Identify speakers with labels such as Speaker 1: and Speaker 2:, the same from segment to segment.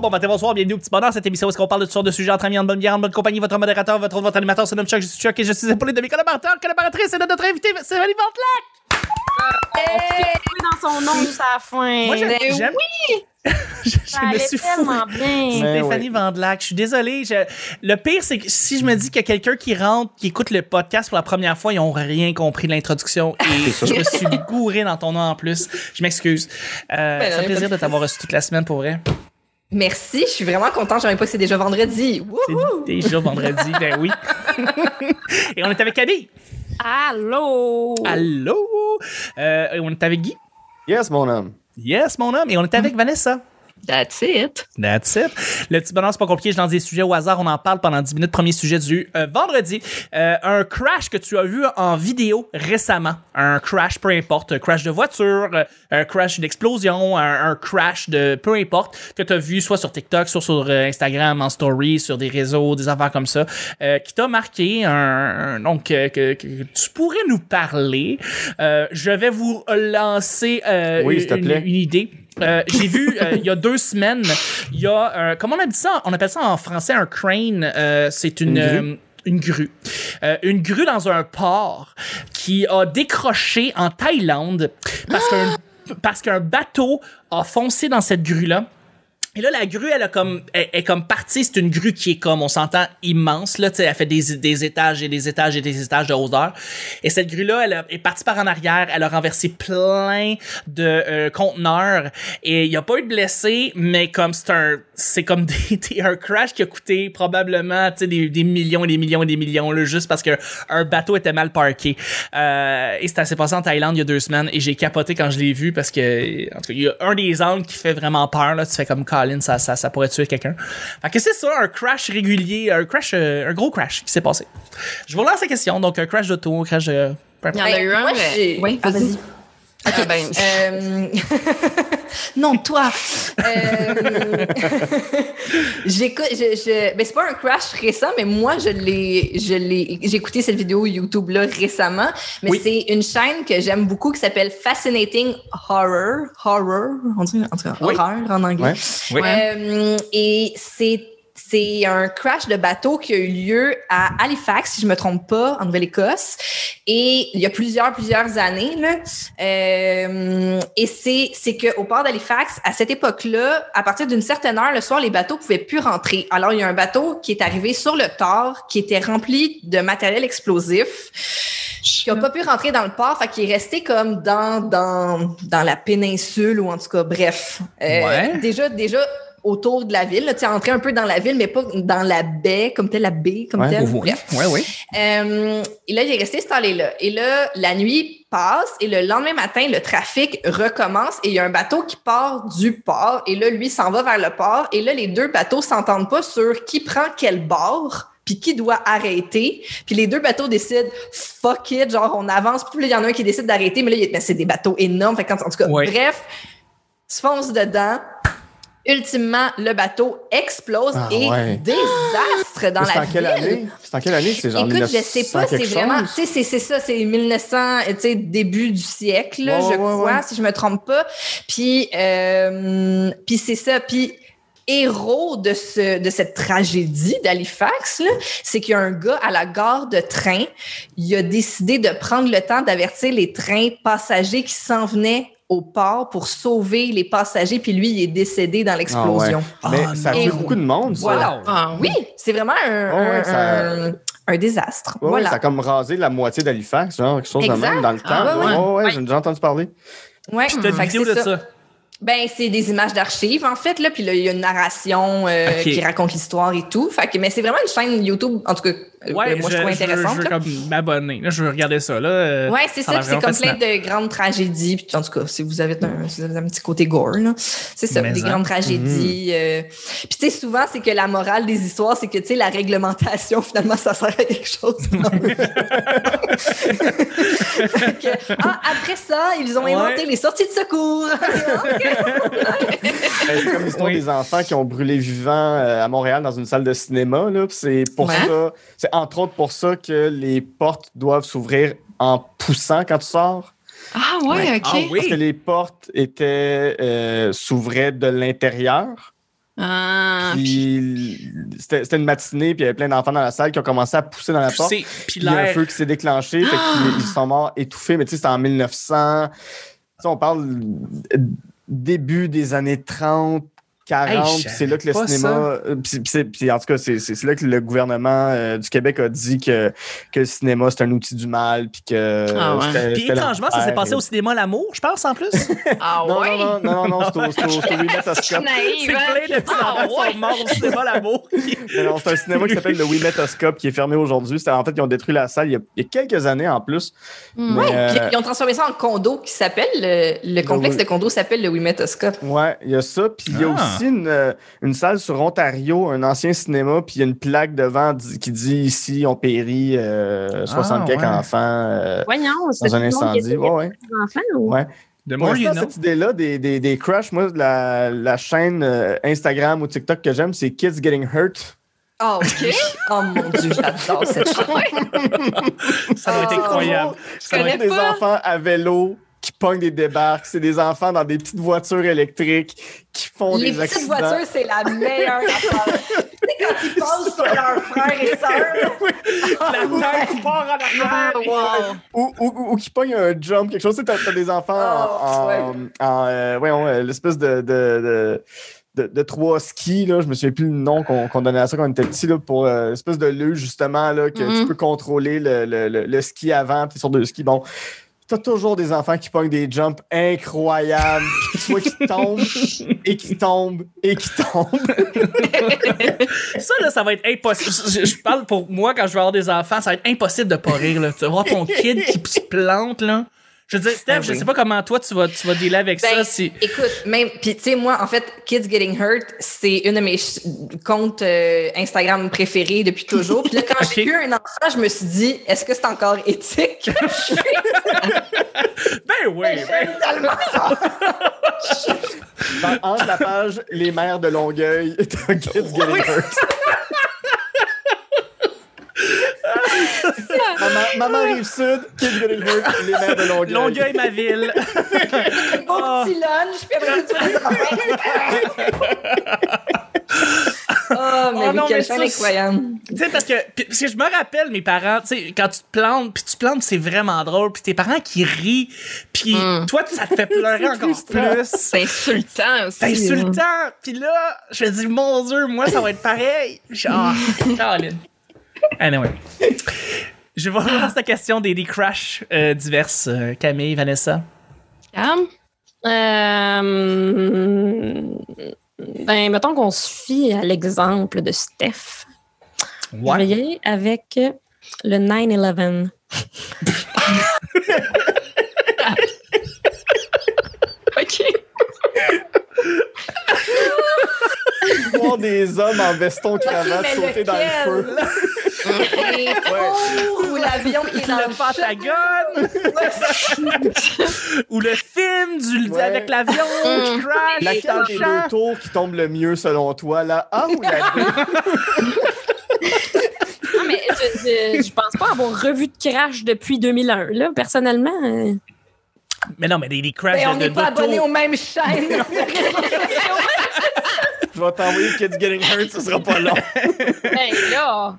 Speaker 1: bon matin, bonsoir, bienvenue au petit bonheur. Cette émission où est-ce qu'on parle de toutes sortes de sujets entre amis, en bonne bière, en bonne compagnie. Votre modérateur, votre, votre animateur, c'est nomme Chuck, je suis Chuck et je suis épaulé de mes collaborateurs, collaboratrices et de notre invité, c'est Valérie Ventelac.
Speaker 2: Oui, dans son nom la fin.
Speaker 1: Moi, j'aime.
Speaker 2: Ben
Speaker 1: j'aime-
Speaker 2: oui,
Speaker 1: je, je
Speaker 2: ça
Speaker 1: me
Speaker 2: allait
Speaker 1: suis fou.
Speaker 2: tellement bien.
Speaker 1: Stéphanie Vandelac, je suis désolé. je- Le pire, c'est que si je me dis qu'il y a quelqu'un qui rentre, qui écoute le podcast pour la première fois, ils n'ont rien compris de l'introduction et je me suis gouré dans ton nom en plus. Je m'excuse. Euh,
Speaker 2: Ben,
Speaker 1: c'est un
Speaker 2: y a
Speaker 1: plaisir de
Speaker 2: de
Speaker 1: t'avoir reçu toute la semaine pour vrai.
Speaker 2: Merci, je suis vraiment contente. Je savais pas que c'est déjà vendredi. Wouhou!
Speaker 1: C'est déjà vendredi, ben oui. et on est avec Camille.
Speaker 2: Allô?
Speaker 1: Allô? Euh, et on est avec Guy.
Speaker 3: Yes, mon homme.
Speaker 1: Yes, mon homme. Et on est avec Vanessa.
Speaker 2: That's it.
Speaker 1: That's it. Le petit bonheur, c'est pas compliqué. Je lance des sujets au hasard. On en parle pendant 10 minutes. Premier sujet du euh, vendredi. Euh, un crash que tu as vu en vidéo récemment. Un crash, peu importe. Un crash de voiture, euh, un crash d'explosion, un, un crash de peu importe que tu as vu soit sur TikTok, soit sur euh, Instagram, en story, sur des réseaux, des affaires comme ça, euh, qui t'a marqué. Un, un- donc, que, que tu pourrais nous parler. Euh, je vais vous lancer euh,
Speaker 3: Oui, s'il te
Speaker 1: une,
Speaker 3: plaît.
Speaker 1: une idée. Euh, j'ai vu euh, il y a deux semaines, il y a euh, comment on appelle ça? On appelle ça en français un crane. euh, c'est une
Speaker 3: Une grue?
Speaker 1: une grue. Euh, une grue dans un port qui a décroché en Thaïlande parce qu'un parce qu'un bateau a foncé dans cette grue là. Et là, la grue, elle a comme, elle, est comme partie. C'est une grue qui est comme, on s'entend, immense, là, tu sais, elle fait des, des étages et des étages et des étages de hauteur. Et cette grue-là, elle est partie par en arrière. Elle a renversé plein de euh, conteneurs. Et il y a pas eu de blessés, mais comme c'est un, c'est comme des, un crash qui a coûté probablement, tu des, des millions et des millions et des millions, là, juste parce que un bateau était mal parké. Euh, et ça s'est passé en Thaïlande il y a deux semaines. Et j'ai capoté quand je l'ai vu parce que, en tout cas, il y a un des angles qui fait vraiment peur, là. Tu fais comme Ça, ça, ça pourrait tuer quelqu'un. Fait que c'est ça, un crash régulier, un crash, euh, un gros crash qui s'est passé. Je vous relance la question. Donc, un crash d'auto, un crash de.
Speaker 2: Il y en a eu un. mais- Oui,
Speaker 4: Ah,
Speaker 2: vas-y.
Speaker 4: vas-y.
Speaker 2: Ok, ben.
Speaker 4: Non, toi. Euh, J'écoute. Je, je... Ben, c'est pas un crash récent, mais moi, je l'ai. Je l'ai. J'ai écouté cette vidéo YouTube là récemment. Mais
Speaker 1: Oui.
Speaker 4: c'est une chaîne que j'aime beaucoup qui s'appelle Fascinating Horror. Horror. On dit en tout cas
Speaker 1: Oui.
Speaker 4: horreur en anglais.
Speaker 3: Ouais.
Speaker 1: Oui.
Speaker 4: Euh, et c'est c'est un crash de bateau qui a eu lieu à Halifax, si je me trompe pas, en Nouvelle-Écosse. Et il y a plusieurs, plusieurs années. Là. Euh, et c'est c'est qu'au port d'Halifax, à cette époque-là, à partir d'une certaine heure, le soir, les bateaux pouvaient plus rentrer. Alors, il y a un bateau qui est arrivé sur le tort, qui était rempli de matériel explosif qui n'a pas pu rentrer dans le port, fait qu'il est resté comme dans, dans, dans la péninsule ou en tout cas, bref. Euh,
Speaker 1: Ouais.
Speaker 4: Déjà, déjà autour de la ville, là, tu sais, entrer un peu dans la ville, mais pas dans la baie, comme telle, la baie, comme
Speaker 3: Ouais.
Speaker 4: telle.
Speaker 1: Oui,
Speaker 4: Bref.
Speaker 1: oui, oui.
Speaker 4: Euh, et là, il est resté installé là. Et là, la nuit passe et le lendemain matin, le trafic recommence et il y a un bateau qui part du port et là, lui s'en va vers le port et là, les deux bateaux s'entendent pas sur qui prend quel bord puis qui doit arrêter. Puis les deux bateaux décident fuck it, genre on avance. Puis là, il y en a un qui décide d'arrêter, mais là, il a- mais c'est des bateaux énormes. Fait qu'en- en tout cas,
Speaker 1: Ouais.
Speaker 4: bref, se fonce dedans. Ultimement, le bateau explose
Speaker 3: Ah,
Speaker 4: et
Speaker 3: ouais.
Speaker 4: désastre dans
Speaker 3: C'est
Speaker 4: la
Speaker 3: en quelle
Speaker 4: ville.
Speaker 3: année? C'est en quelle année? C'est genre
Speaker 4: Écoute, je
Speaker 3: 1900
Speaker 4: sais pas, c'est vraiment, tu sais, c'est- c'est ça, c'est 1900, tu sais, début du siècle,
Speaker 3: Ouais,
Speaker 4: je
Speaker 3: ouais,
Speaker 4: crois, si je me trompe pas. Puis, euh, puis c'est ça, puis héros de ce de cette tragédie d'Halifax, c'est qu'il y a un gars à la gare de train, il a décidé de prendre le temps d'avertir les trains passagers qui s'en venaient au port pour sauver les passagers, puis lui, il est décédé dans
Speaker 3: Ah, ouais.
Speaker 4: l'explosion.
Speaker 3: Mais
Speaker 1: Ah,
Speaker 3: ça tué beaucoup de monde, ça.
Speaker 4: Voilà.
Speaker 2: Ah,
Speaker 4: Oui, c'est vraiment un,
Speaker 3: ouais,
Speaker 4: un-
Speaker 3: ça-
Speaker 4: un- un désastre.
Speaker 3: Ouais, ouais,
Speaker 4: voilà.
Speaker 3: ça a comme rasé la moitié d'Halifax, genre, quelque chose de
Speaker 4: Exact.
Speaker 3: même dans le temps.
Speaker 4: Ah, ouais,
Speaker 3: ouais,
Speaker 4: ouais.
Speaker 3: ouais, j'ai déjà entendu parler.
Speaker 4: Ouais,
Speaker 1: Puis t'as une vidéo de ça.
Speaker 4: Ben, c'est des images d'archives, en fait, là. Puis là, il y a une narration euh, qui raconte l'histoire et tout. Fait que, mais c'est vraiment une chaîne YouTube, en tout cas,
Speaker 1: Ouais,
Speaker 4: que moi,
Speaker 1: je,
Speaker 4: je trouve intéressante.
Speaker 1: Je, veux
Speaker 4: là.
Speaker 1: comme m'abonner. Là, je veux regarder ça. Là, Euh,
Speaker 4: Ouais, c'est
Speaker 1: a
Speaker 4: ça. c'est comme plein de grandes tragédies. Puis en tout cas, si vous avez un, si vous avez un petit côté gore, là, c'est ça,
Speaker 1: Mais
Speaker 4: des
Speaker 1: en.
Speaker 4: grandes tragédies. euh. Puis tu sais, souvent, c'est que la morale des histoires, c'est que tu sais, la réglementation, finalement, ça sert à quelque chose. Que, ah, après ça, ils ont
Speaker 1: Ouais.
Speaker 4: inventé les sorties de secours.
Speaker 3: Ben, C'est comme l'histoire
Speaker 1: Oui.
Speaker 3: des enfants qui ont brûlé vivants euh, à Montréal dans une salle de cinéma. Là, c'est pour
Speaker 4: Ouais.
Speaker 3: ça, c'est entre autres pour ça que les portes doivent s'ouvrir en poussant quand tu sors.
Speaker 2: Ah, ouais, OK.
Speaker 1: Ah oui.
Speaker 3: Parce que les portes étaient euh, s'ouvraient de l'intérieur.
Speaker 5: Ah, puis-
Speaker 3: Puis c'était c'était une matinée, puis il y avait plein d'enfants dans la salle qui ont commencé à pousser dans la porte.
Speaker 1: Puis
Speaker 3: il y a un feu qui s'est déclenché, fait qu'ils ils sont morts étouffés. Mais tu sais, c'était en 1900. Tu sais, on parle début des années 30, 40.
Speaker 1: Hey,
Speaker 3: c'est là que le cinéma. puis en tout cas, c'est là que le gouvernement euh, du Québec a dit que, que le cinéma, c'est un outil du mal. Puis que.
Speaker 5: Ah ouais.
Speaker 1: Puis étrangement, ça s'est passé au cinéma L'amour, je pense, en plus?
Speaker 5: Ah
Speaker 3: Non,
Speaker 5: ouais?
Speaker 3: non, non, non, non, non, c'est au- Wimetoscope.
Speaker 1: C'est
Speaker 5: hein?
Speaker 1: plein de petits
Speaker 5: Ah
Speaker 1: enfants qui
Speaker 5: ouais?
Speaker 1: sont morts au cinéma L'amour.
Speaker 3: C'est un cinéma qui s'appelle le Wimetoscope qui est fermé aujourd'hui. C'était- En fait, ils ont détruit la salle il y a, il y a quelques années en plus.
Speaker 5: Hmm.
Speaker 4: Puis
Speaker 3: euh,
Speaker 4: ils ont transformé ça en condo qui s'appelle, le, le complexe
Speaker 3: oui.
Speaker 4: de condo s'appelle le Wimetoscope.
Speaker 3: Ouais, il y a ça. Puis il y a
Speaker 1: Ah.
Speaker 3: Aussi une, euh, une salle sur Ontario, un ancien cinéma, puis il y a une plaque devant qui dit ici on périt euh, 60
Speaker 1: Ah,
Speaker 3: quelques
Speaker 1: ouais.
Speaker 3: enfants euh,
Speaker 5: Voyons,
Speaker 3: dans un incendie.
Speaker 5: essayait
Speaker 3: Ouais, ouais.
Speaker 5: des enfants ou?
Speaker 3: Ouais.
Speaker 1: De
Speaker 3: l'instant,
Speaker 1: know.
Speaker 3: cette idée-là des, des, des crushs, moi, la, la chaîne euh, Instagram ou TikTok que j'aime, c'est Kids Getting Hurt.
Speaker 4: Ah, OK. oh mon Dieu, j'adore cette chose.
Speaker 1: Ça doit être
Speaker 4: Ah.
Speaker 1: incroyable. Ça doit être-
Speaker 3: des enfants à vélo qui pognent des débarques. C'est des enfants dans des petites voitures électriques qui font
Speaker 4: Les
Speaker 3: des
Speaker 4: petites
Speaker 3: accidents.
Speaker 4: voitures, c'est la meilleure affaire. quand ils passent sur leurs frères et sœurs.
Speaker 1: La tête qui part en
Speaker 5: Ah,
Speaker 1: arrière.
Speaker 5: wow.
Speaker 3: Ou, ou, ou qui pognent un jump, quelque chose. Tu t'as des enfants
Speaker 4: Oh,
Speaker 3: en,
Speaker 4: ouais.
Speaker 3: en, en, euh, voyons, euh, l'espèce de, de, de, de, de trois skis, là. Je me souviens plus le nom qu'on, donnait à ça quand on était petit, là, pour euh, l'espèce de luge, justement, là, que tu peux contrôler le, le, le, le ski avant, puis sur deux skis. Bon. T'as toujours des enfants qui pognent des jumps incroyables, soit qui tombent et qui tombent et qui tombent.
Speaker 1: Ça, là, ça va être impossible. Je, je parle pour moi, quand je vais avoir des enfants, ça va être impossible de pas rire. Là. Tu vas voir ton kid qui se plante, là. Je veux dire, Steph,
Speaker 3: Ah
Speaker 1: je sais pas comment toi, tu vas, tu vas dealer avec ça.
Speaker 4: Ben,
Speaker 1: Si...
Speaker 4: Écoute, même, puis tu sais, moi, en fait, Kids Getting Hurt, c'est une de mes comptes euh, Instagram préférés depuis toujours. Puis là, quand j'ai eu un enfant, je me suis dit, est-ce que c'est encore éthique?
Speaker 1: Ben oui, ben.
Speaker 4: J'aime tellement ça.
Speaker 3: Dans- entre la page Les mères de Longueuil et t'as Kids Getting Hurt. maman, maman rive sud, Kids Getting Hurt, les mères de Longueuil.
Speaker 1: Longueuil, ma ville.
Speaker 4: Beau
Speaker 1: Ah.
Speaker 4: petit lunch, puis après, tu. Oh, mais
Speaker 1: Oh
Speaker 4: oui,
Speaker 1: non,
Speaker 4: quelle
Speaker 1: mais ça,
Speaker 4: incroyable.
Speaker 1: tu sais, parce que, parce que je me rappelle, mes parents, tu sais, quand tu te plantes, puis tu te plantes, c'est vraiment drôle, puis tes parents qui rient, puis
Speaker 5: Mm.
Speaker 1: toi, ça te fait pleurer encore plus.
Speaker 5: C'est insultant aussi.
Speaker 1: C'est insultant. Puis là, je me dis, mon Dieu, moi, ça va être pareil. Je- Ah, Caroline. Anyway. Je vais relancer la question des, des crashs euh, diverses. euh, Camille, Vanessa.
Speaker 5: Cam? Euh, ben, mettons qu'on se fie à l'exemple de Steph. Je vais y aller avec le 9-11. OK.
Speaker 3: Voir des hommes en veston cravate
Speaker 4: mais
Speaker 3: sauter dans le feu.
Speaker 4: ou l'avion qui est dans
Speaker 1: Le
Speaker 4: le
Speaker 1: Pentagone
Speaker 4: Ouais,
Speaker 1: ou le film du,
Speaker 3: Ouais.
Speaker 1: avec l'avion qui crash dans
Speaker 3: Laquelle
Speaker 1: le
Speaker 3: des deux tours qui tombe le mieux selon toi, la A ou la?
Speaker 5: Non, mais je, je, je pense pas avoir revu de crash depuis 2001. Là, personnellement, euh,
Speaker 1: Mais non, mais des, des crashs
Speaker 4: Ben, on
Speaker 1: de,
Speaker 4: n'est
Speaker 1: de,
Speaker 4: pas
Speaker 1: d'auto.
Speaker 4: abonnés aux mêmes chaînes.
Speaker 3: Je vais t'envoyer Kids Getting Hurt, ce sera pas long.
Speaker 5: ben là,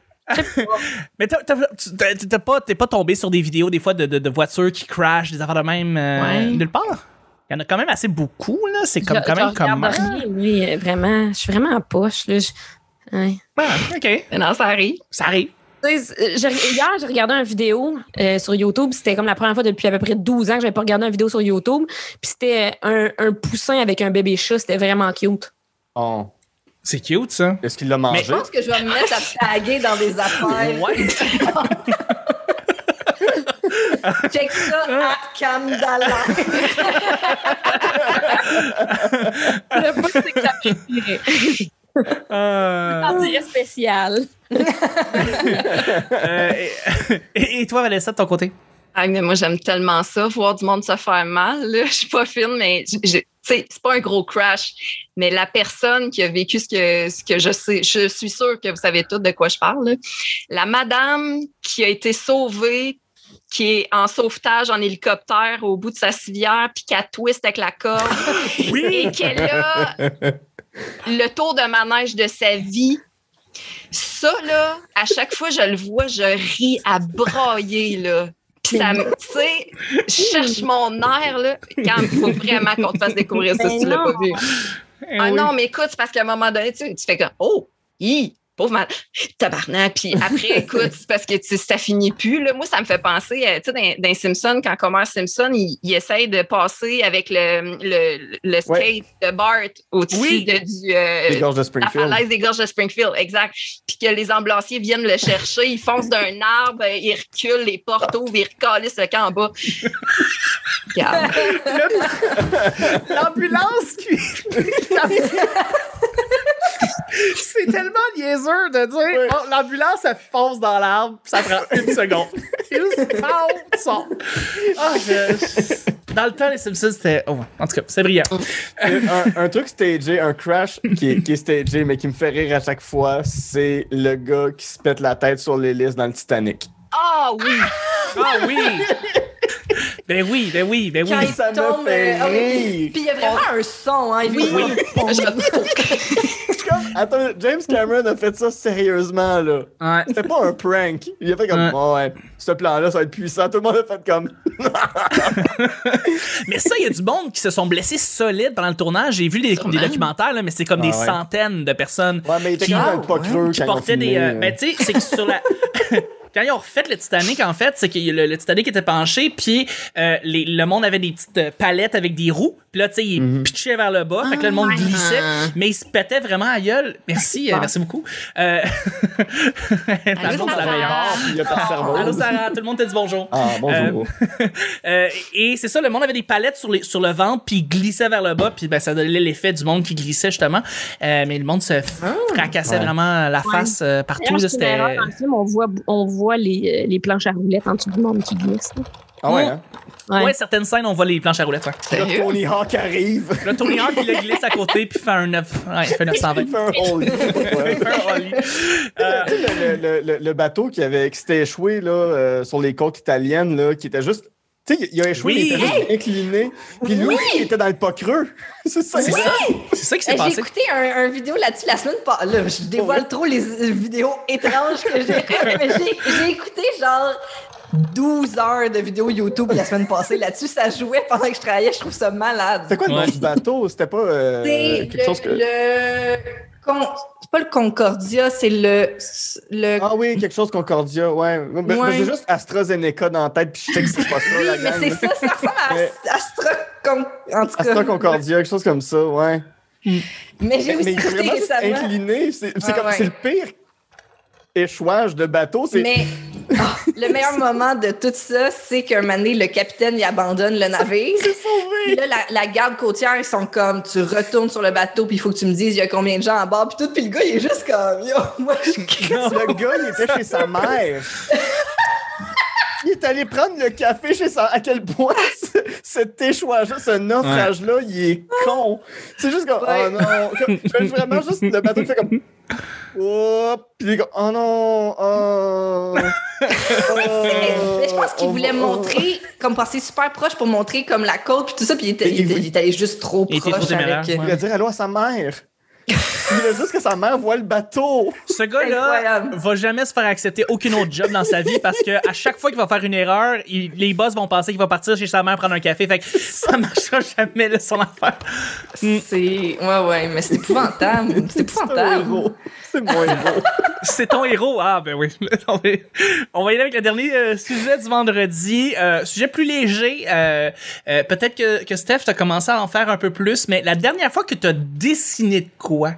Speaker 1: Mais tu- t'as pas, t'es pas tombé sur des vidéos des fois de, de, de voitures qui crashent, des affaires de même euh,
Speaker 5: Ouais.
Speaker 1: nulle part? Il y en a quand même assez beaucoup, là. C'est comme
Speaker 5: je-
Speaker 1: quand même
Speaker 5: regarde rien, oui, euh, vraiment. Je suis vraiment en poche. Là. Je- ouais.
Speaker 1: Ah, OK.
Speaker 4: non, ça arrive.
Speaker 1: Ça arrive.
Speaker 5: Tu euh, Hier, j'ai regardé une vidéo euh, sur YouTube. C'était comme la première fois depuis à peu près 12 ans que j'avais pas regardé une vidéo sur YouTube. Puis c'était un, un poussin avec un bébé chat. C'était vraiment cute.
Speaker 3: Oh.
Speaker 1: C'est cute, ça.
Speaker 3: Est-ce qu'il l'a mangé?
Speaker 4: Je pense que je vais me mettre à taguer dans des affaires.
Speaker 1: Ouais.
Speaker 4: Check ça à Camdala.
Speaker 5: Le bout, c'est que j'apprécierais.
Speaker 1: Euh,
Speaker 5: On dirait spécial.
Speaker 1: euh, et, et toi, Vanessa, de ton côté?
Speaker 2: Ah, mais moi, j'aime tellement ça, voir du monde se faire mal. Là. Je suis pas fine, mais j'ai- c'est pas un gros crash. Mais la personne qui a vécu ce que, ce que je sais, je suis sûre que vous savez tout de quoi je parle. là. La madame qui a été sauvée, qui est en sauvetage en hélicoptère au bout de sa civière, puis qui a twist avec la corde.
Speaker 1: Oui!
Speaker 2: et qu'elle a le tour de manège de sa vie. Ça, là, à chaque fois que je le vois, je ris à brailler, là. Ça me, tu sais, je cherche mon air, là, quand il faut vraiment qu'on te fasse découvrir ça si tu l'as pas vu.
Speaker 1: Eh
Speaker 2: Ah
Speaker 1: oui.
Speaker 2: non, mais écoute, c'est parce qu'à un moment donné, tu, tu fais comme, oh, hi, pauvre mal, tabarnak. Puis après, écoute, parce que ça finit plus. Là. Moi, ça me fait penser, euh, tu sais, dans, dans Simpson, quand Homer Simpson, il, il essaye de passer avec le, le, le skate
Speaker 3: Ouais.
Speaker 2: de Bart au-dessus
Speaker 1: Oui.
Speaker 2: de, du, euh,
Speaker 3: Les gorges de
Speaker 2: la
Speaker 3: Springfield.
Speaker 2: falaise des gorges de Springfield, exact. Puis que les ambulanciers viennent le chercher, ils foncent d'un arbre, ils reculent, les portes ouvrent, ils recalissent le camp en bas.
Speaker 1: L'ambulance qui. C'est tellement niaiseux de dire oh, l'ambulance, elle fonce dans l'arbre, puis ça prend une seconde. C'est juste pow, sort. Ah, je- Dans le temps, les Simpsons, c'était. Oh, en tout cas, c'est brillant.
Speaker 3: un, un truc stagé, un crash qui est, qui est stagé, mais qui me fait rire à chaque fois, c'est le gars qui se pète la tête sur l'hélice dans le Titanic.
Speaker 2: Ah oui!
Speaker 1: Ah oui! Ben oui, ben oui, ben
Speaker 4: Quand
Speaker 1: oui.
Speaker 4: il
Speaker 3: Ça me fait
Speaker 4: euh, ah oui.
Speaker 3: rire.
Speaker 4: Puis il y a vraiment un son, hein. Il
Speaker 2: Oui,
Speaker 4: fait
Speaker 2: oui.
Speaker 3: Attends, James Cameron a fait ça sérieusement, là.
Speaker 1: Ouais.
Speaker 3: C'était pas un prank. Il a fait comme,
Speaker 1: Ouais.
Speaker 3: oh, ouais, ce plan-là, ça va être puissant. Tout le monde a fait comme,
Speaker 1: Mais ça, il y a du monde qui se sont blessés solides pendant le tournage. J'ai vu des, documentaires, là, mais c'est comme
Speaker 3: Ah
Speaker 1: des
Speaker 3: ouais.
Speaker 1: centaines de personnes
Speaker 3: ouais, mais il était
Speaker 1: Qui-
Speaker 3: quand même pas
Speaker 4: Ah,
Speaker 3: creux
Speaker 1: qui portaient des.
Speaker 3: filmé,
Speaker 1: euh,
Speaker 3: euh.
Speaker 1: ben, tu sais, c'est que sur la. Quand ils ont refait le Titanic, en fait, c'est que le, le Titanic était penché, puis euh, les- le monde avait des petites palettes avec des roues, puis là, tu sais, il
Speaker 3: Mhm.
Speaker 1: pitchait vers le bas, fait que là, le monde glissait, mais il se pétait vraiment à gueule. Merci, euh, merci beaucoup. Euh...
Speaker 2: Allô,
Speaker 1: c'est la
Speaker 2: Sarah.
Speaker 1: meilleure.
Speaker 3: Ah, puis il y a ta cerveau.
Speaker 1: Allô, Sarah, tout le monde t'a dit bonjour.
Speaker 3: Ah, bonjour.
Speaker 1: Euh, et c'est ça, le monde avait des palettes sur, les, sur le ventre, puis il glissait vers le bas, puis ben, ça donnait l'effet du monde qui glissait, justement. Euh, mais le monde se fracassait
Speaker 3: Ouais.
Speaker 1: vraiment la face euh, partout. Là,
Speaker 5: dans le film, on voit, on voit les, euh, les planches à roulettes en dessous du monde qui glisse. là.
Speaker 3: ah ouais, hein?
Speaker 5: Ouais.
Speaker 1: Ouais, certaines scènes, on voit les planches à roulettes. ouais.
Speaker 3: Là,
Speaker 2: Sérieux?
Speaker 3: Tony Hawk arrive.
Speaker 1: Là, Tony Hawk, il le glisse à côté, puis fait un 9. Ouais, il fait 920.
Speaker 3: Il fait un. Ouais.
Speaker 1: Il fait un ollie. Euh,
Speaker 3: Tu sais, le, le- le- le bateau qui, avait, qui s'était échoué là, euh, sur les côtes italiennes, là, qui était juste. Tu sais, il a échoué,
Speaker 1: Oui.
Speaker 3: il était juste incliné. Puis lui, il était dans le pas creux. C'est ça.
Speaker 1: c'est ça. C'est ça qui s'est
Speaker 4: Eh, J'ai
Speaker 1: passé.
Speaker 4: écouté un, un vidéo là-dessus la semaine passée. Là, je dévoile trop les euh, vidéos étranges que j'ai. Mais j'ai j'ai écouté genre 12 heures de vidéos YouTube la semaine passée là-dessus. Ça jouait pendant que je travaillais. Je trouve ça malade.
Speaker 3: C'était quoi le nom
Speaker 1: Ouais.
Speaker 3: du bateau? C'était pas euh,
Speaker 4: C'est
Speaker 3: quelque
Speaker 4: le,
Speaker 3: chose que.
Speaker 4: le con- c'est pas le Concordia, c'est le le
Speaker 3: Ah oui, quelque chose Concordia, ouais. Ben,
Speaker 4: Ouais.
Speaker 3: J'ai juste AstraZeneca dans la tête, puis je sais que c'est pas ça,
Speaker 4: Oui,
Speaker 3: la
Speaker 4: mais c'est ça, ça ressemble
Speaker 3: Mais-
Speaker 4: à Astra Con- en tout cas.
Speaker 3: Astra Concordia, quelque chose comme ça, ouais.
Speaker 4: Mais j'ai
Speaker 3: Mais,
Speaker 4: aussi
Speaker 3: mais vraiment incliné. C'est c'est
Speaker 4: Ah
Speaker 3: comme
Speaker 4: ouais.
Speaker 3: c'est le pire échouage de bateau. C'est
Speaker 4: Mais ah, le meilleur moment de tout ça, c'est qu'un moment donné, le capitaine il abandonne le navire. Puis là, la, la garde côtière, ils sont comme, tu retournes sur le bateau, puis il faut que tu me dises, il y a combien de gens à bord, puis tout. Puis le gars, il est juste comme, yo, moi, je crie.
Speaker 3: Le gars, il était chez sa mère. Il est allé prendre le café chez sa... À quel point ce- cet échouage-là, ce naufrage-là, il est con. C'est juste comme,
Speaker 4: Ouais.
Speaker 3: oh non. Comme- Je fais vraiment juste le bateau qui fait comme... Hop, puis il est comme, oh non, oh.
Speaker 4: Mais je pense qu'il
Speaker 3: Oh,
Speaker 4: voulait
Speaker 3: oh,
Speaker 4: montrer, comme passer super proche pour montrer comme la côte, puis tout ça, puis il était, il,
Speaker 3: il-
Speaker 4: était- il était allé juste trop
Speaker 1: Il était trop
Speaker 4: proche
Speaker 1: téméraire,
Speaker 4: avec.
Speaker 1: ouais.
Speaker 3: Il va dire allô à sa mère. Il voulait juste que sa mère voit le bateau.
Speaker 1: Ce gars-là va jamais se faire accepter aucun autre job dans sa vie parce que à chaque fois qu'il va faire une erreur, il- les boss vont penser qu'il va partir chez sa mère prendre un café. Fait que ça marchera jamais là, son affaire.
Speaker 4: C'est. Ouais, ouais, mais c'est épouvantable. C'est épouvantable.
Speaker 3: C'est mon héros.
Speaker 1: C'est ton héros. Ah, ben oui. On va- y aller avec le dernier euh, sujet du vendredi. Euh, sujet plus léger. Euh, euh, Peut-être que, que Steph, t'as commencé à en faire un peu plus, mais la dernière fois que t'as dessiné de quoi?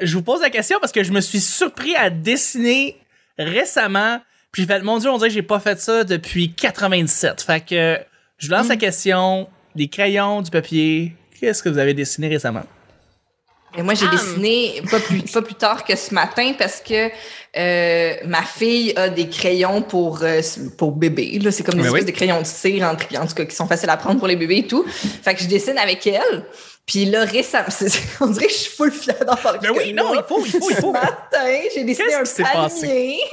Speaker 1: Je vous pose la question parce que je me suis surpris à dessiner récemment. Puis j'ai fait, mon Dieu, on dirait que j'ai pas fait ça depuis 97. Fait que je vous lance la question. Des crayons, du papier. Qu'est-ce que vous avez dessiné récemment?
Speaker 4: Et moi, j'ai
Speaker 2: Ah.
Speaker 4: dessiné pas plus, pas plus tard que ce matin parce que euh, ma fille a des crayons pour, euh, pour bébé. Là, c'est comme des espèces
Speaker 1: oui.
Speaker 4: de crayons de cire, en, en tout cas, qui sont faciles à prendre pour les bébés et tout. Fait que je dessine avec elle. Puis là, récemment, on dirait que je suis full fière d'en parler.
Speaker 1: Ben oui, non, il faut, il faut, il
Speaker 4: Ce
Speaker 1: faut.
Speaker 4: matin, j'ai dessiné un palmier.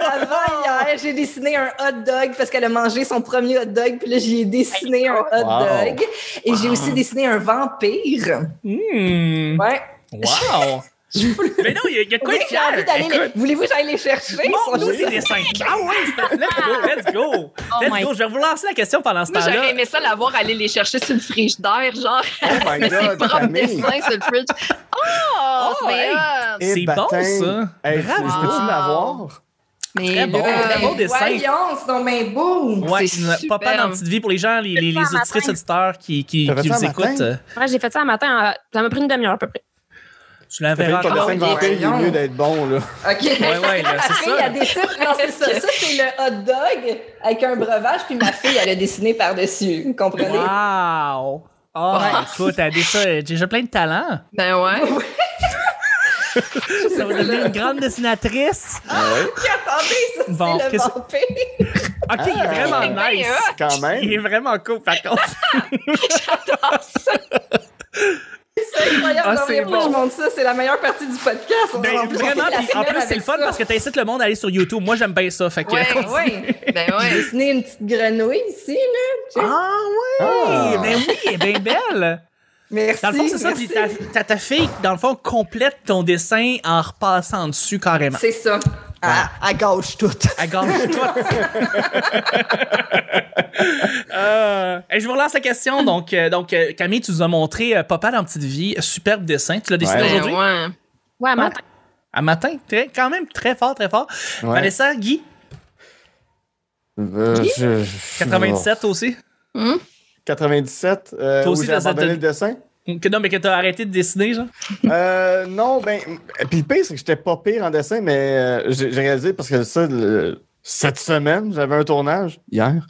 Speaker 4: Avant hier, j'ai dessiné un hot dog parce qu'elle a mangé son premier hot dog, puis là, j'ai dessiné un hot
Speaker 3: Wow.
Speaker 4: dog. Et j'ai aussi dessiné un vampire.
Speaker 1: Hmm.
Speaker 4: Ouais.
Speaker 1: Wow! Mais non, il y, a- il y a de quoi
Speaker 4: envie
Speaker 1: fier?
Speaker 4: les- Voulez-vous que j'aille les chercher?
Speaker 1: Montre-nous
Speaker 4: juste-
Speaker 1: tes dessins. Ah oui, c'est- let's go, let's go.
Speaker 5: Oh
Speaker 1: Let's go. Je vais vous lancer la question pendant ce
Speaker 2: Moi, j'aurais
Speaker 1: temps-là.
Speaker 2: aimé ça l'avoir aller les chercher sur le frigidaire, genre.
Speaker 3: Oh my
Speaker 2: Mais c'est
Speaker 3: god,
Speaker 2: propre
Speaker 3: Camille.
Speaker 2: dessin sur le fridge. Oh,
Speaker 1: Oh, hey.
Speaker 2: hot.
Speaker 3: Eh,
Speaker 1: C'est bon, ça.
Speaker 3: Hey,
Speaker 1: Bravo.
Speaker 3: Je peux-tu l'avoir?
Speaker 2: Mais
Speaker 1: Très bon,
Speaker 2: là,
Speaker 1: très bon dessin.
Speaker 4: Voyons, c'est donc bien beau.
Speaker 1: Ouais,
Speaker 2: C'est
Speaker 1: une- pas pas dans petite vie pour les gens, les, les, les auditrices auditeurs qui, qui,
Speaker 3: matin?
Speaker 1: écoutent. euh,
Speaker 5: Ouais, j'ai fait ça un matin. Ça m'a pris une demi-heure à peu près.
Speaker 1: Tu la
Speaker 3: Fait
Speaker 1: verras
Speaker 3: que ton
Speaker 1: encore.
Speaker 3: dessin de vampire, il est mieux d'être bon, là.
Speaker 4: OK.
Speaker 1: Ouais, ouais, là, c'est
Speaker 4: Ma fille,
Speaker 1: ça.
Speaker 4: elle dessine. Non, c'est ça. Ça, c'est le hot dog avec un breuvage, puis ma fille, elle a dessiné par-dessus. Vous comprenez?
Speaker 1: Wow! Oh, écoute, t'as déjà, j'ai déjà plein de talent.
Speaker 2: Ben ouais.
Speaker 1: Ça va devenir une grande dessinatrice.
Speaker 4: Attendez, ça,
Speaker 1: Bon,
Speaker 4: c'est le vampire.
Speaker 1: Ok, il est vraiment
Speaker 2: c'est bien
Speaker 1: nice.
Speaker 3: Quand
Speaker 1: Il
Speaker 3: même.
Speaker 1: est vraiment cool, par contre.
Speaker 4: C'est incroyable.
Speaker 1: Ah, c'est bon.
Speaker 4: je montre ça. C'est la meilleure partie du podcast.
Speaker 1: Ben,
Speaker 4: va
Speaker 1: vraiment, en plus, c'est le fun
Speaker 4: ça.
Speaker 1: parce que t'incites le monde à aller sur YouTube. Moi, j'aime bien ça. Fait que,
Speaker 2: Ouais, ouais. Ben
Speaker 4: J'ai
Speaker 2: ouais.
Speaker 4: dessiné une petite grenouille ici, là.
Speaker 1: Ah, oui!
Speaker 3: Ah.
Speaker 1: Ben oui, elle est bien belle.
Speaker 4: Merci.
Speaker 1: Dans le fond, c'est ça. Puis ta, ta, ta fille, dans le fond, complète ton dessin en repassant dessus carrément.
Speaker 4: C'est ça. À, à gauche toute.
Speaker 1: À gauche, toi. euh, et je vous relance la question. Donc, euh, donc euh, Camille, tu nous as montré euh, Papa dans Petite Vie. Superbe dessin. Tu l'as dessiné
Speaker 3: Ouais.
Speaker 1: Aujourd'hui?
Speaker 2: ouais.
Speaker 5: Ouais, un matin.
Speaker 1: À matin? Très, quand même très fort, très fort.
Speaker 3: Ouais.
Speaker 1: Vanessa, Guy,
Speaker 3: Euh, je- je-
Speaker 1: 97 aussi?
Speaker 3: 97. Euh,
Speaker 1: Toi
Speaker 3: où
Speaker 1: aussi,
Speaker 3: j'ai
Speaker 1: t'as-
Speaker 3: abandonné le dessin?
Speaker 1: Que non, mais que t'as arrêté de dessiner, genre?
Speaker 3: Euh, non, ben. Puis le pire, c'est que j'étais pas pire en dessin, mais euh, j'ai réalisé parce que ça, le- cette semaine, j'avais un tournage, hier.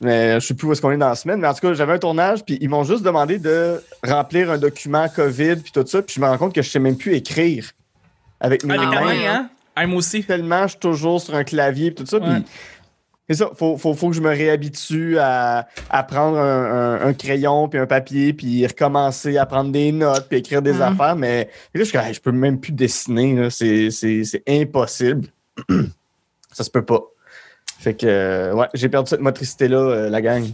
Speaker 3: Mais je sais plus où est-ce qu'on est dans la semaine, mais en tout cas, j'avais un tournage, puis ils m'ont juste demandé de remplir un document COVID, puis tout ça, puis je me rends compte que je sais même plus écrire avec mes
Speaker 2: Ah
Speaker 3: mains.
Speaker 1: hein? Ah, moi aussi.
Speaker 3: Tellement, je suis toujours sur un clavier, puis tout ça,
Speaker 1: Ouais.
Speaker 3: puis. C'est ça, faut, faut, faut que je me réhabitue à, à prendre un, un- un crayon puis un papier puis recommencer à prendre des notes puis écrire des
Speaker 2: Mhm.
Speaker 3: affaires, mais là, je, je peux même plus dessiner, là. c'est, c'est, c'est impossible. ça se peut pas. Fait que, euh, ouais, j'ai perdu cette motricité-là, euh, la gang.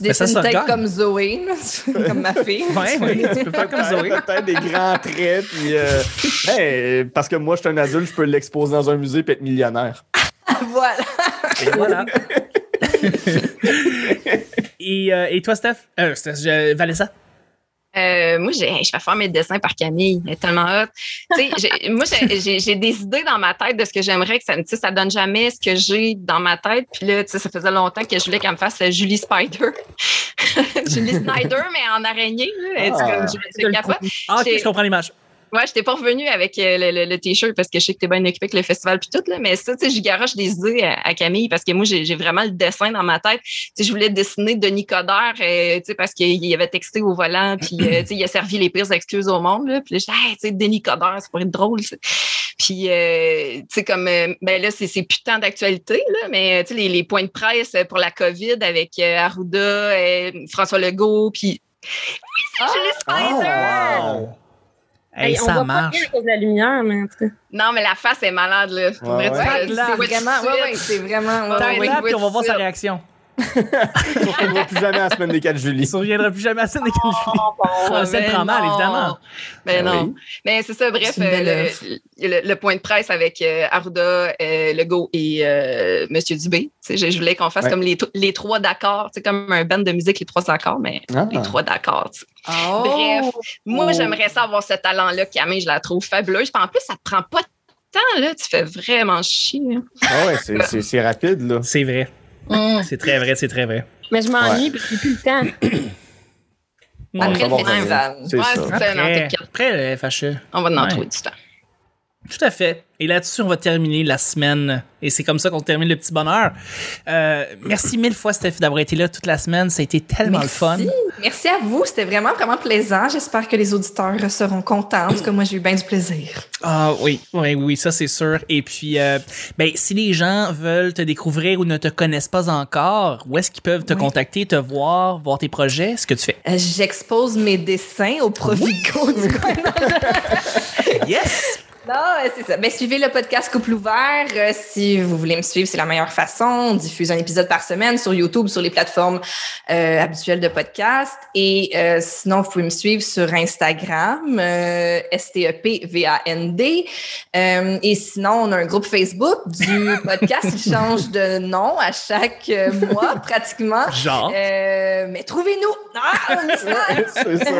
Speaker 1: Mais ça
Speaker 4: peut-être
Speaker 1: regarde.
Speaker 4: comme Zoé, comme ma fille.
Speaker 1: Ouais, tu peux faire comme Zoé.
Speaker 3: Peut-être des grands traits, puis euh, hey, parce que moi, je suis un adulte, je peux l'exposer dans un musée puis être millionnaire.
Speaker 4: voilà.
Speaker 1: Et voilà. et, euh, et toi, Steph? Euh, Steph, je- Vanessa?
Speaker 2: Euh, moi, j'ai, je vais faire mes dessins par Camille. Elle est tellement hot. Tu sais, j'ai- moi, j'ai, j'ai- j'ai des idées dans ma tête de ce que j'aimerais que ça, sais, ça donne jamais ce que j'ai dans ma tête. Puis là, tu sais, ça faisait longtemps que je voulais qu'elle me fasse euh, Julie Spider. Julie Snyder, mais en araignée. Là.
Speaker 3: Ah.
Speaker 2: comme, je, je capote.
Speaker 1: Ah, ok, je comprends l'image.
Speaker 2: Ouais, je t'ai pas revenu avec euh, le, le- le t-shirt parce que je sais que t'es bien occupé avec le festival puis tout, là. Mais ça, tu sais, j'y garoche des idées à, à Camille parce que moi, j'ai j'ai vraiment le dessin dans ma tête. Tu sais, je voulais dessiner Denis Coderre, euh, tu sais, parce qu'il avait texté au volant puis, euh, tu sais, il a servi les pires excuses au monde, là. Puis là, j'ai dit, hey, tu sais, Denis Coderre, ça pourrait être drôle. Puis, euh, tu sais, comme, ben là, c'est c'est putain d'actualité, là, mais, tu sais, les, les points de presse pour la COVID avec euh, Arruda, François Legault, puis... Oui, c'est Julie Spider!
Speaker 1: wow! Hey,
Speaker 5: Hey, on
Speaker 1: ça
Speaker 5: voit pas
Speaker 1: marche.
Speaker 5: bien à cause de la lumière, mais en tout cas.
Speaker 2: Non, mais la face est malade, là.
Speaker 3: Ouais, ouais.
Speaker 4: c'est vraiment, ouais, c'est vraiment.
Speaker 1: là, puis on va voir sa réaction.
Speaker 3: On ne retrouvera plus jamais à la semaine des 4
Speaker 1: Il
Speaker 3: juillet.
Speaker 1: ne reviendra plus jamais à ça des Ah, ça le
Speaker 2: mais
Speaker 1: prend mal, évidemment.
Speaker 2: Mais
Speaker 3: Ah
Speaker 2: non.
Speaker 3: oui.
Speaker 2: Mais c'est ça, bref,
Speaker 4: C'est
Speaker 2: euh, le, le- le point de presse avec euh, Arruda, euh, Legault et euh, Monsieur Dubé. Je, je voulais qu'on fasse
Speaker 3: Ouais.
Speaker 2: comme les, les trois d'accords, tu sais, comme un band de musique, les trois accords, mais
Speaker 3: Ah.
Speaker 2: les trois sais.
Speaker 4: Oh.
Speaker 2: Bref, moi,
Speaker 3: Oh.
Speaker 2: j'aimerais ça avoir ce talent-là, Camille, je la trouve fabuleuse. Puis en plus, ça te prend pas de temps, là. Tu fais vraiment chier. hein.
Speaker 3: Ah ouais, c'est- c'est c'est rapide, là.
Speaker 1: C'est vrai.
Speaker 2: Hum.
Speaker 1: C'est très vrai, c'est très vrai.
Speaker 5: Mais je m'ennuie parce que j'ai plus le temps.
Speaker 4: Après
Speaker 3: va
Speaker 4: le festival.
Speaker 2: Ouais,
Speaker 1: Après, après le fâcheux.
Speaker 2: On va en
Speaker 1: Ouais.
Speaker 2: trouver du temps.
Speaker 1: Tout à fait. Et là-dessus, on va terminer la semaine. Et c'est comme ça qu'on termine le petit bonheur. Euh, merci mille fois, Steph, d'avoir été là toute la semaine. Ça a été tellement le fun.
Speaker 4: Merci. Merci à vous. C'était vraiment, vraiment plaisant. J'espère que les auditeurs seront contents. En tout cas, moi, j'ai eu bien du plaisir.
Speaker 1: Ah oui, oui, oui, ça c'est sûr. Et puis, euh, ben, si les gens veulent te découvrir ou ne te connaissent pas encore, où est-ce qu'ils peuvent te
Speaker 4: Oui.
Speaker 1: contacter, te voir, voir tes projets, ce que tu fais?
Speaker 4: Euh, J'expose mes dessins au profit du coin.
Speaker 1: Yes!
Speaker 4: Non, c'est ça. Ben, suivez le podcast Couple ouvert. Euh, si vous voulez me suivre, c'est la meilleure façon. On diffuse un épisode par semaine sur YouTube, sur les plateformes euh, habituelles de podcast. Et euh, sinon, vous pouvez me suivre sur Instagram, S-T-E-P-V-A-N-D. Et sinon, on a un groupe Facebook du podcast qui change de nom à chaque mois, pratiquement.
Speaker 1: Genre.
Speaker 4: Mais trouvez-nous! Ah,
Speaker 3: c'est ça.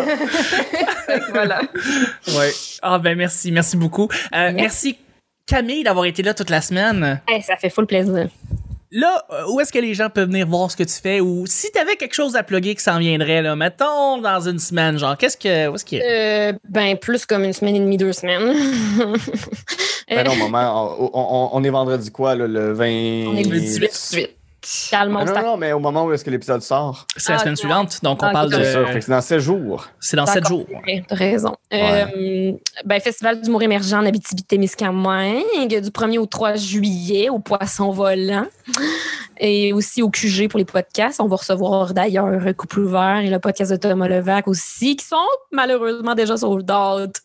Speaker 4: Voilà.
Speaker 1: Ouais. Ah ben merci, merci beaucoup. Euh, merci Camille d'avoir été là toute la semaine.
Speaker 5: Hey, ça fait full plaisir.
Speaker 1: Là, euh, où est-ce que les gens peuvent venir voir ce que tu fais? Ou si t'avais quelque chose à plugger qui s'en viendrait là, mettons dans une semaine, genre qu'est-ce que, où est-ce qu'il y a?
Speaker 5: Euh, ben, plus comme une semaine et demie, deux semaines.
Speaker 3: Ben non, maman, on, on- on est vendredi quoi, là, le 20...
Speaker 5: On est
Speaker 1: le 18.
Speaker 2: 18.
Speaker 3: Ah
Speaker 5: on
Speaker 3: non, non, mais au moment où est-ce que l'épisode sort,
Speaker 1: C'est la
Speaker 5: Ah,
Speaker 1: semaine suivante, donc on
Speaker 5: Ah,
Speaker 1: parle de.
Speaker 3: c'est dans 7 jours.
Speaker 1: C'est dans sept
Speaker 5: D'accord.
Speaker 1: jours.
Speaker 5: Ouais, T'as raison. Euh, ben, Festival d'humour émergent en Abitibi-Témiscamingue du 1er au 3 juillet au Poisson Volant et aussi au QG pour les podcasts. On va recevoir d'ailleurs Couple ouvert et le podcast de Thomas Levac aussi qui sont malheureusement déjà sold out.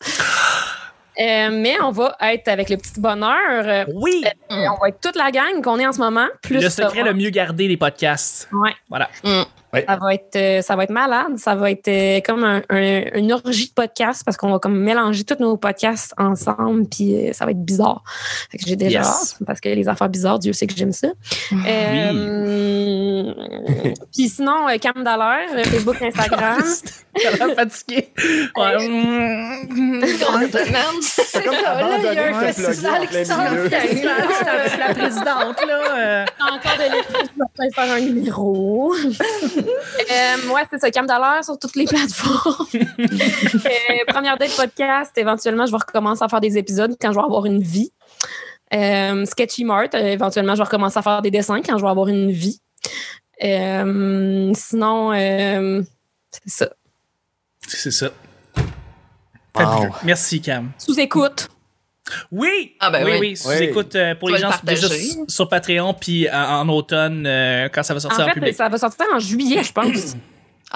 Speaker 5: Euh, mais on va être avec le petit bonheur. Euh,
Speaker 1: Oui,
Speaker 5: on va être toute la gang qu'on est en ce moment. Plus
Speaker 1: le secret le mieux gardé des podcasts.
Speaker 5: Ouais.
Speaker 1: Voilà.
Speaker 5: Ça va être, euh, ça va être malade. Ça va être euh, comme un, un- une orgie de podcasts parce qu'on va comme mélanger tous nos podcasts ensemble, puis euh, ça va être bizarre. Fait que j'ai déjà
Speaker 1: Yes.
Speaker 5: hâte, parce que les affaires bizarres, Dieu sait que j'aime ça. Euh, puis sinon, euh, Cam Dallaire, euh, Facebook, Instagram.
Speaker 1: T'as l'air fatigué. Ouais.
Speaker 3: C'est comme abandonné
Speaker 4: il y a un
Speaker 3: de te
Speaker 4: festival
Speaker 3: plugger en
Speaker 4: qui
Speaker 3: plein
Speaker 4: s'en
Speaker 3: milieu.
Speaker 4: vient.
Speaker 1: C'est la présidente, là. euh.
Speaker 5: encore de l'équipe, je vais faire un numéro. euh, ouais, c'est ça, Cam Dallaire sur toutes les plateformes. Euh, première date podcast, éventuellement, je vais recommencer à faire des épisodes quand je vais avoir une vie. Euh, Sketchy Mart, euh, éventuellement, je vais recommencer à faire des dessins quand je vais avoir une vie. Euh, sinon, euh, c'est ça.
Speaker 1: C'est ça.
Speaker 3: Wow.
Speaker 1: Fabuleux. Merci, Cam.
Speaker 5: Sous-écoute.
Speaker 1: Oui!
Speaker 2: Ah, ben
Speaker 1: oui,
Speaker 2: oui.
Speaker 1: oui. Tu écoutes euh, pour
Speaker 2: Tu
Speaker 1: les gens
Speaker 2: le
Speaker 1: déjà sur, Patreon, puis euh, en automne, euh, quand ça va
Speaker 5: En
Speaker 1: sortir en,
Speaker 5: fait,
Speaker 1: public.
Speaker 5: ça va sortir en juillet, je pense.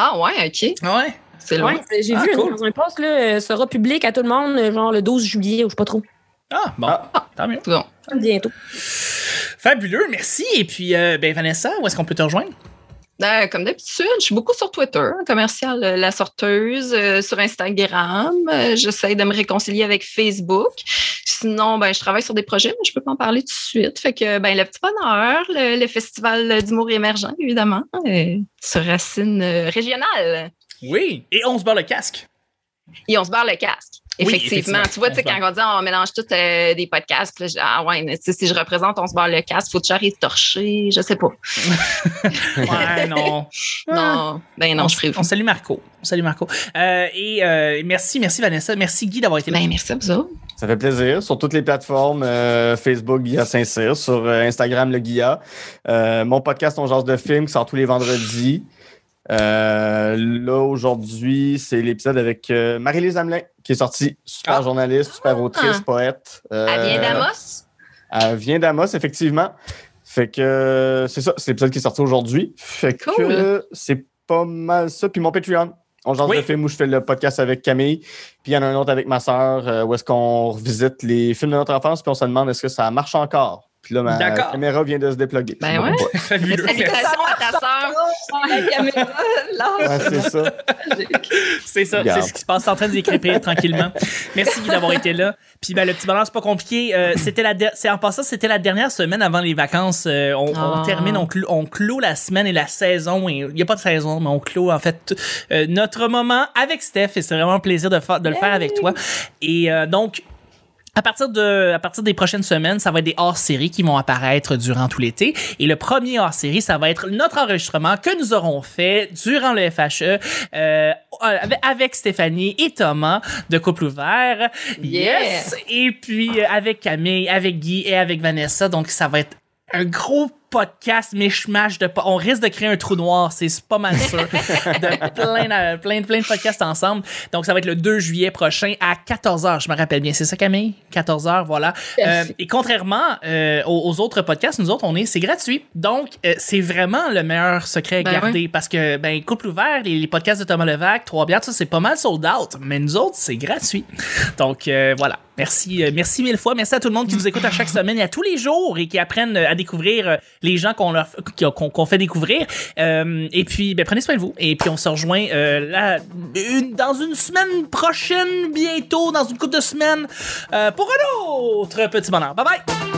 Speaker 2: Ah ouais, OK.
Speaker 1: Ah ouais?
Speaker 2: C'est loin.
Speaker 5: Ouais, c'est- j'ai
Speaker 1: Ah,
Speaker 5: vu
Speaker 1: cool.
Speaker 5: dans un post, là, sera public à tout le monde, genre le 12 juillet, ou je sais pas trop.
Speaker 1: Ah, bon.
Speaker 3: Ah.
Speaker 1: Tant mieux.
Speaker 2: Bon.
Speaker 5: Bientôt.
Speaker 1: Fabuleux, merci. Et puis, euh, ben, Vanessa, où est-ce qu'on peut te rejoindre?
Speaker 2: Euh, comme d'habitude, je suis beaucoup sur Twitter, commercial euh, La Sorteuse, euh, sur Instagram. Euh, J'essaie de me réconcilier avec Facebook. Sinon, ben, je travaille sur des projets, mais je peux pas en parler tout de suite. Fait que, ben, le petit bonheur, le, le festival d'humour émergent, évidemment, euh, sur racine régionale.
Speaker 1: Oui. Et on se barre le casque.
Speaker 2: Et on se barre le casque.
Speaker 1: Oui,
Speaker 2: Effectivement. Tu vois, tu sais, quand on dit on mélange tout euh, des podcasts, là, je ah ouais, mais si je représente, on se barre le casque, faut que j'arrive torché, je sais pas.
Speaker 1: Ouais, non.
Speaker 2: Non, ben non,
Speaker 1: on,
Speaker 2: je ferai
Speaker 1: on salue Marco. On salue Marco. Euh, et euh, merci, merci Vanessa. Merci Guy d'avoir été là.
Speaker 2: Ben merci à vous autres.
Speaker 3: Ça fait plaisir. Sur toutes les plateformes, euh, Facebook, Guilla Saint-Cyr, sur euh, Instagram, le Guilla. Euh, mon podcast, On jase de film, qui sort tous les vendredis. Euh, là, aujourd'hui, c'est l'épisode avec euh, Marie-Lise Hamelin, qui est sortie. Super
Speaker 1: Ah.
Speaker 3: journaliste, super autrice, poète. Euh,
Speaker 2: Elle vient d'Amos?
Speaker 3: Elle vient d'Amos, effectivement. Fait que euh, c'est ça, c'est l'épisode qui est sorti aujourd'hui. Fait que
Speaker 2: Cool.
Speaker 3: euh, c'est pas mal ça. Puis mon Patreon, on jase
Speaker 1: Oui.
Speaker 3: de films où je fais le podcast avec Camille. Puis il y en a un autre avec ma sœur euh, où est-ce qu'on revisite les films de notre enfance puis on se demande est-ce que ça marche encore. Puis là, ma
Speaker 1: D'accord.
Speaker 3: caméra vient de se déploguer.
Speaker 2: Ben ouais. Salutations à ta sœur?
Speaker 4: La caméra, là.
Speaker 3: c'est ça.
Speaker 1: C'est ça, c'est ce qui se passe en train de décrépir tranquillement. Merci d'avoir été là. Puis ben, le petit bonheur, c'est pas compliqué. Euh, c'était la c'est en passant, c'était la dernière semaine avant les vacances. Euh, on, on
Speaker 2: Ah.
Speaker 1: termine, on, clôt, on clôt la semaine et la saison. Il y a pas de saison, mais on clôt en fait euh, notre moment avec Steph. Et c'est vraiment un plaisir de, fa- de le faire avec toi. Et euh, donc. À partir, de, à partir des prochaines semaines, ça va être des hors-séries qui vont apparaître durant tout l'été. Et le premier hors-série, ça va être notre enregistrement que nous aurons fait durant le FHE euh, avec- Stéphanie et Thomas de Couple Ouvert. Yes! Et puis euh, avec Camille, avec Guy et avec Vanessa. Donc, ça va être un gros podcast mishmash de on risque de créer un trou noir, c'est pas mal sûr de plein de, plein plein de podcasts ensemble. Donc ça va être le 2 juillet prochain à 14h, je me rappelle bien, c'est ça Camille? 14h, voilà. Euh, et contrairement euh, aux, aux autres podcasts, nous autres on est c'est gratuit. Donc euh, c'est vraiment le meilleur secret à
Speaker 2: Ben
Speaker 1: garder parce que ben couple ouvert, les, les podcasts de Thomas Levac, trois bières, ça c'est pas mal sold out, mais nous autres c'est gratuit. Donc euh, voilà. Merci, euh, merci mille fois. Merci à tout le monde qui nous écoute à chaque semaine et à tous les jours et qui apprennent euh, à découvrir les gens qu'on leur qu'on fait découvrir. Euh, et puis, ben, prenez soin de vous. Et puis, on se rejoint euh, là, une, dans une semaine prochaine, bientôt, dans une couple de semaines, euh, pour un autre petit bonheur. Bye bye!